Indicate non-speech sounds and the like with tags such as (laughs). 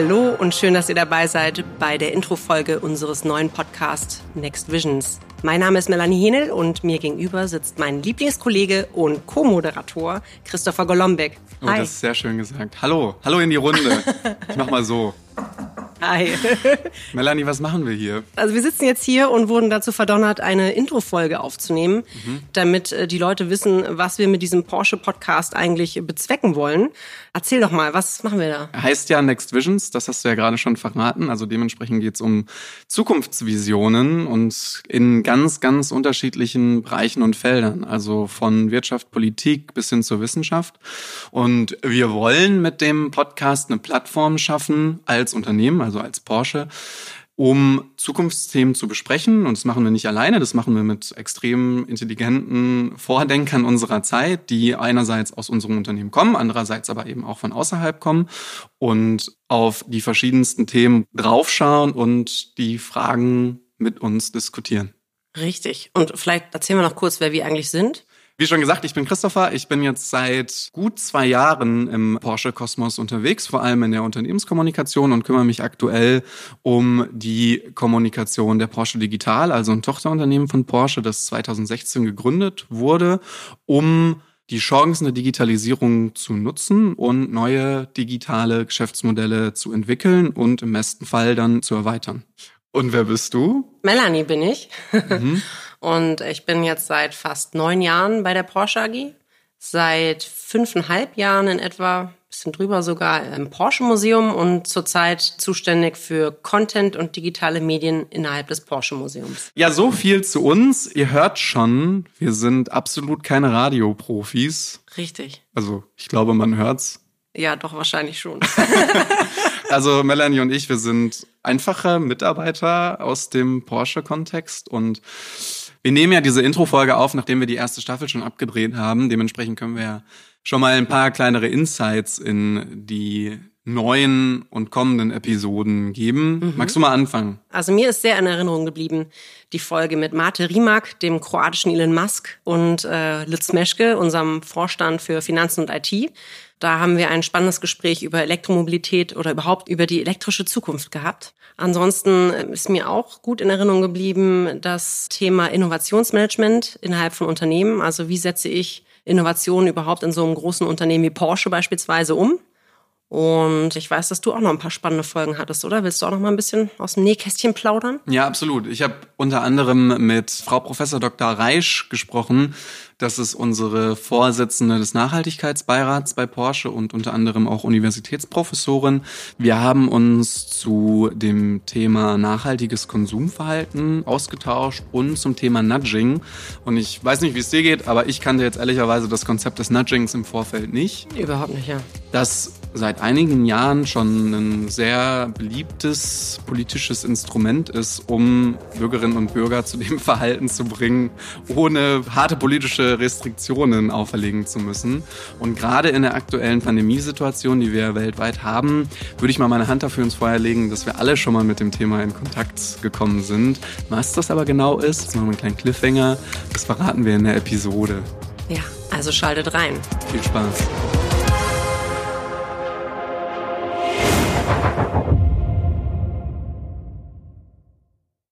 Hallo und schön, dass ihr dabei seid bei der Intro-Folge unseres neuen Podcasts Next Visions. Mein Name ist Melanie Henel und mir gegenüber sitzt mein Lieblingskollege und Co-Moderator Christopher Golombek. Oh, das ist sehr schön gesagt. Hallo, hallo in die Runde. Ich mach mal so. (laughs) Hi. (laughs) Melanie, was machen wir hier? Also wir sitzen jetzt hier und wurden dazu verdonnert, eine Intro-Folge aufzunehmen, mhm. damit äh, die Leute wissen, was wir mit diesem Porsche-Podcast eigentlich bezwecken wollen. Erzähl doch mal, was machen wir da? Heißt ja Next Visions, das hast du ja gerade schon verraten. Also dementsprechend geht es um Zukunftsvisionen und in ganz, ganz unterschiedlichen Bereichen und Feldern. Also von Wirtschaft, Politik bis hin zur Wissenschaft. Und wir wollen mit dem Podcast eine Plattform schaffen als Unternehmen, also als Porsche, um Zukunftsthemen zu besprechen. Und das machen wir nicht alleine, das machen wir mit extrem intelligenten Vordenkern unserer Zeit, die einerseits aus unserem Unternehmen kommen, andererseits aber eben auch von außerhalb kommen und auf die verschiedensten Themen draufschauen und die Fragen mit uns diskutieren. Richtig. Und vielleicht erzählen wir noch kurz, wer wir eigentlich sind. Wie schon gesagt, ich bin Christopher. Ich bin jetzt seit gut zwei Jahren im Porsche Kosmos unterwegs, vor allem in der Unternehmenskommunikation und kümmere mich aktuell um die Kommunikation der Porsche Digital, also ein Tochterunternehmen von Porsche, das 2016 gegründet wurde, um die Chancen der Digitalisierung zu nutzen und neue digitale Geschäftsmodelle zu entwickeln und im besten Fall dann zu erweitern. Und wer bist du? Melanie bin ich. Mhm. (laughs) Und ich bin jetzt seit fast neun Jahren bei der Porsche AG. Seit fünfeinhalb Jahren in etwa, bisschen drüber sogar, im Porsche Museum und zurzeit zuständig für Content und digitale Medien innerhalb des Porsche Museums. Ja, so viel zu uns. Ihr hört schon, wir sind absolut keine Radioprofis. Richtig. Also, ich glaube, man hört's. Ja, doch, wahrscheinlich schon. (laughs) also, Melanie und ich, wir sind einfache Mitarbeiter aus dem Porsche-Kontext und wir nehmen ja diese Intro-Folge auf, nachdem wir die erste Staffel schon abgedreht haben. Dementsprechend können wir ja schon mal ein paar kleinere Insights in die neuen und kommenden Episoden geben. Mhm. Magst du mal anfangen? Also mir ist sehr in Erinnerung geblieben die Folge mit Mate Rimak, dem kroatischen Elon Musk und äh, Lutz Meschke, unserem Vorstand für Finanzen und IT. Da haben wir ein spannendes Gespräch über Elektromobilität oder überhaupt über die elektrische Zukunft gehabt. Ansonsten äh, ist mir auch gut in Erinnerung geblieben das Thema Innovationsmanagement innerhalb von Unternehmen. Also wie setze ich Innovationen überhaupt in so einem großen Unternehmen wie Porsche beispielsweise um? Und ich weiß, dass du auch noch ein paar spannende Folgen hattest, oder? Willst du auch noch mal ein bisschen aus dem Nähkästchen plaudern? Ja, absolut. Ich habe unter anderem mit Frau Professor Dr. Reisch gesprochen. Das ist unsere Vorsitzende des Nachhaltigkeitsbeirats bei Porsche und unter anderem auch Universitätsprofessorin. Wir haben uns zu dem Thema nachhaltiges Konsumverhalten ausgetauscht und zum Thema Nudging. Und ich weiß nicht, wie es dir geht, aber ich kannte jetzt ehrlicherweise das Konzept des Nudgings im Vorfeld nicht. Überhaupt nicht, ja. Das seit einigen Jahren schon ein sehr beliebtes politisches Instrument ist, um Bürgerinnen und Bürger zu dem (laughs) Verhalten zu bringen, ohne harte politische Restriktionen auferlegen zu müssen. Und gerade in der aktuellen Pandemiesituation, die wir weltweit haben, würde ich mal meine Hand dafür ins Feuer legen, dass wir alle schon mal mit dem Thema in Kontakt gekommen sind. Was das aber genau ist, jetzt machen wir einen kleinen Cliffhanger, das verraten wir in der Episode. Ja, also schaltet rein. Viel Spaß.